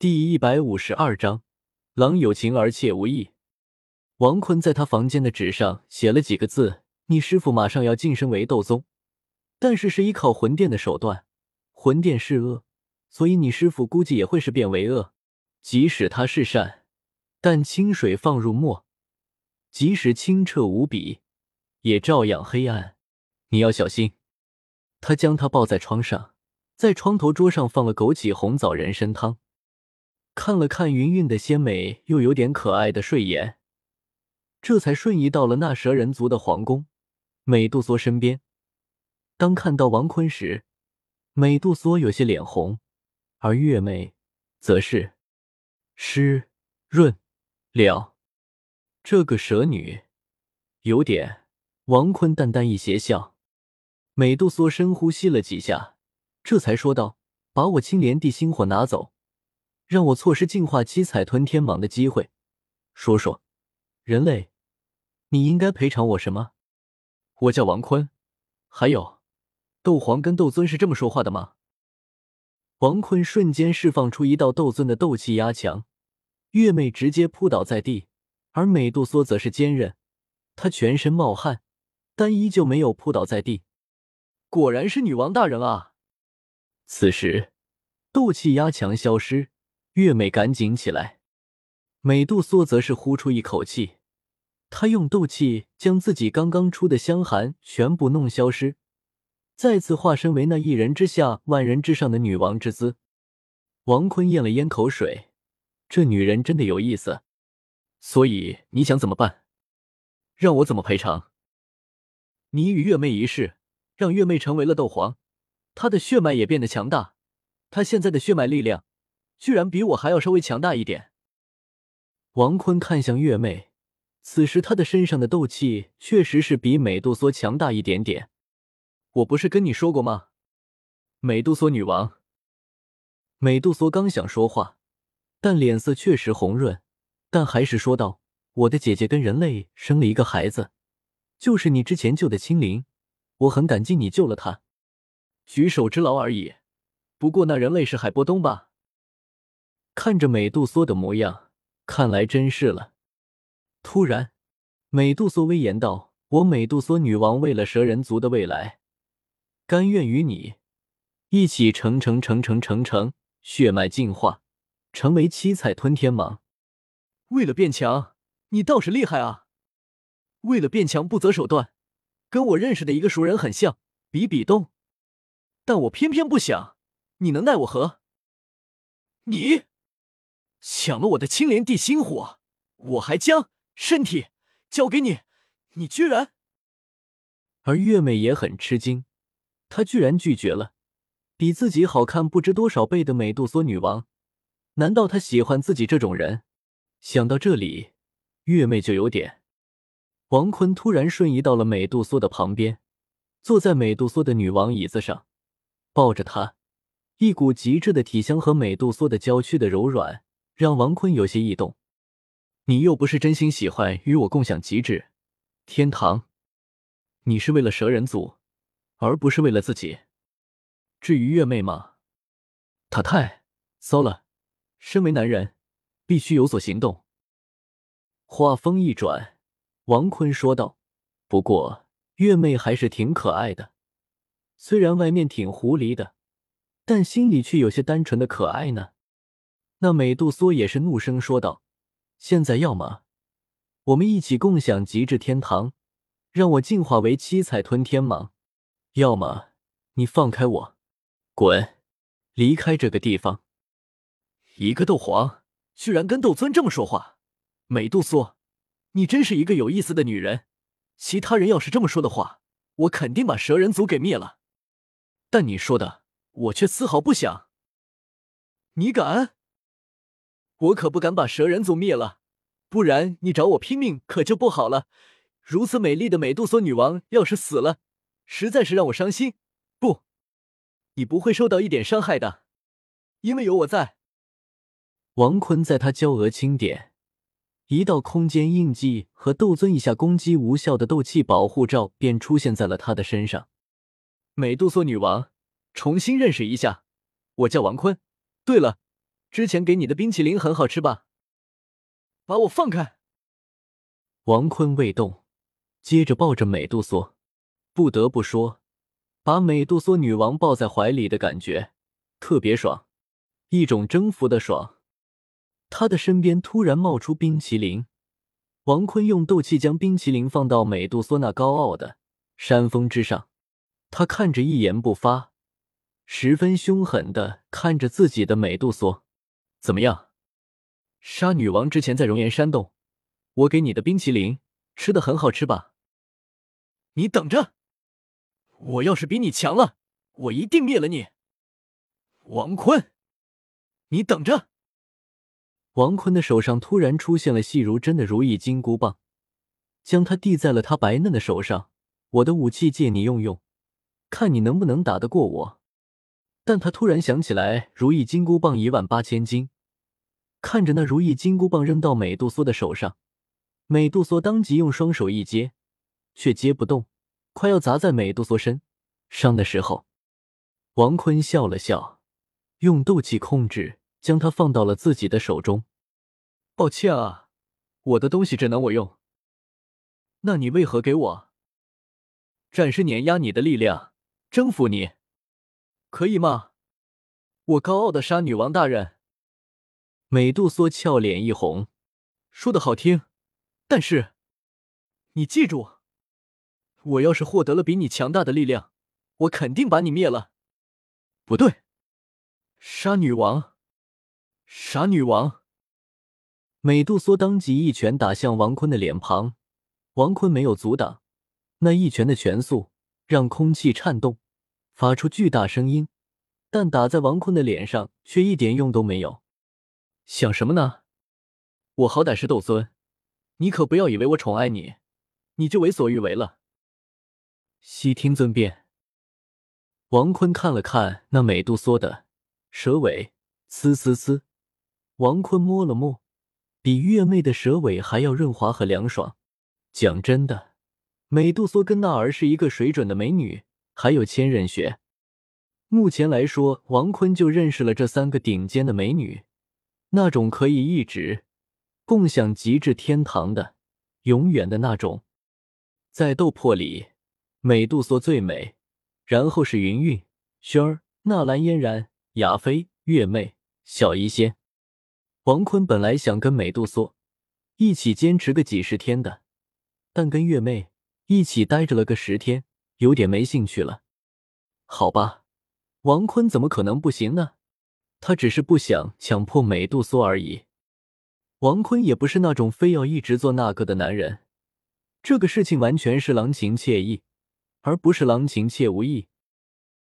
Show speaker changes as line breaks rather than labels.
第一百五十二章，郎有情而妾无意。王坤在他房间的纸上写了几个字：“你师傅马上要晋升为斗宗，但是是依靠魂殿的手段。魂殿是恶，所以你师傅估计也会是变为恶。即使他是善，但清水放入墨，即使清澈无比，也照样黑暗。你要小心。”他将他抱在床上，在床头桌上放了枸杞红枣人参汤。看了看云云的鲜美又有点可爱的睡颜，这才瞬移到了那蛇人族的皇宫美杜莎身边。当看到王坤时，美杜莎有些脸红，而月妹则是湿润了。这个蛇女有点……王坤淡淡一邪笑。美杜莎深呼吸了几下，这才说道：“把我青莲地心火拿走。”让我错失进化七彩吞天蟒的机会。说说，人类，你应该赔偿我什么？我叫王坤。还有，斗皇跟斗尊是这么说话的吗？王坤瞬间释放出一道斗尊的斗气压强，月妹直接扑倒在地，而美杜莎则是坚韧，她全身冒汗，但依旧没有扑倒在地。果然是女王大人啊！此时，斗气压强消失。月美赶紧起来，美杜莎则是呼出一口气，她用斗气将自己刚刚出的香寒全部弄消失，再次化身为那一人之下、万人之上的女王之姿。王坤咽了咽口水，这女人真的有意思。所以你想怎么办？让我怎么赔偿？你与月妹一事，让月妹成为了斗皇，她的血脉也变得强大，她现在的血脉力量。居然比我还要稍微强大一点。王坤看向月妹，此时她的身上的斗气确实是比美杜莎强大一点点。我不是跟你说过吗？美杜莎女王。美杜莎刚想说话，但脸色确实红润，但还是说道：“我的姐姐跟人类生了一个孩子，就是你之前救的青灵，我很感激你救了她，举手之劳而已。不过那人类是海波东吧？”看着美杜莎的模样，看来真是了。突然，美杜莎威严道：“我美杜莎女王为了蛇人族的未来，甘愿与你一起成成成成成成血脉进化，成为七彩吞天蟒。为了变强，你倒是厉害啊！为了变强不择手段，跟我认识的一个熟人很像，比比东。但我偏偏不想，你能奈我何？你。”抢了我的青莲地心火，我还将身体交给你，你居然……而月妹也很吃惊，她居然拒绝了比自己好看不知多少倍的美杜莎女王，难道她喜欢自己这种人？想到这里，月妹就有点……王坤突然瞬移到了美杜莎的旁边，坐在美杜莎的女王椅子上，抱着她，一股极致的体香和美杜莎的娇躯的柔软。让王坤有些异动，你又不是真心喜欢与我共享极致天堂，你是为了蛇人族，而不是为了自己。至于月妹吗？她太骚了，身为男人，必须有所行动。话锋一转，王坤说道：“不过月妹还是挺可爱的，虽然外面挺狐狸的，但心里却有些单纯的可爱呢。”那美杜莎也是怒声说道：“现在要么我们一起共享极致天堂，让我进化为七彩吞天蟒；要么你放开我，滚，离开这个地方。”一个斗皇居然跟斗尊这么说话，美杜莎，你真是一个有意思的女人。其他人要是这么说的话，我肯定把蛇人族给灭了。但你说的，我却丝毫不想。你敢？我可不敢把蛇人族灭了，不然你找我拼命可就不好了。如此美丽的美杜莎女王要是死了，实在是让我伤心。不，你不会受到一点伤害的，因为有我在。王坤在他娇额轻点，一道空间印记和斗尊以下攻击无效的斗气保护罩便出现在了他的身上。美杜莎女王，重新认识一下，我叫王坤。对了。之前给你的冰淇淋很好吃吧？
把我放开！
王坤未动，接着抱着美杜莎。不得不说，把美杜莎女王抱在怀里的感觉特别爽，一种征服的爽。他的身边突然冒出冰淇淋，王坤用斗气将冰淇淋放到美杜莎那高傲的山峰之上，他看着一言不发，十分凶狠的看着自己的美杜莎。怎么样，杀女王之前在熔岩山洞，我给你的冰淇淋吃的很好吃吧？
你等着，我要是比你强了，我一定灭了你，王坤！你等着。
王坤的手上突然出现了细如针的如意金箍棒，将它递在了他白嫩的手上。我的武器借你用用，看你能不能打得过我。但他突然想起来，如意金箍棒一万八千斤，看着那如意金箍棒扔到美杜莎的手上，美杜莎当即用双手一接，却接不动，快要砸在美杜莎身上的时候，王坤笑了笑，用斗气控制，将它放到了自己的手中。抱歉啊，我的东西只能我用。那你为何给我？展示碾压你的力量，征服你。可以吗？我高傲的杀女王大人。美杜莎俏脸一红，说的好听，但是你记住，我要是获得了比你强大的力量，我肯定把你灭了。不对，杀女王，杀女王！美杜莎当即一拳打向王坤的脸庞，王坤没有阻挡，那一拳的拳速让空气颤动。发出巨大声音，但打在王坤的脸上却一点用都没有。想什么呢？我好歹是斗尊，你可不要以为我宠爱你，你就为所欲为了。悉听尊便。王坤看了看那美杜莎的蛇尾，呲呲呲。王坤摸了摸，比月妹的蛇尾还要润滑和凉爽。讲真的，美杜莎跟娜儿是一个水准的美女。还有千仞雪，目前来说，王坤就认识了这三个顶尖的美女，那种可以一直共享极致天堂的，永远的那种。在斗破里，美杜莎最美，然后是云韵、轩儿、纳兰嫣然、雅菲、月妹、小医仙。王坤本来想跟美杜莎一起坚持个几十天的，但跟月妹一起待着了个十天。有点没兴趣了，好吧，王坤怎么可能不行呢？他只是不想强迫美杜莎而已。王坤也不是那种非要一直做那个的男人，这个事情完全是郎情妾意，而不是郎情妾无意。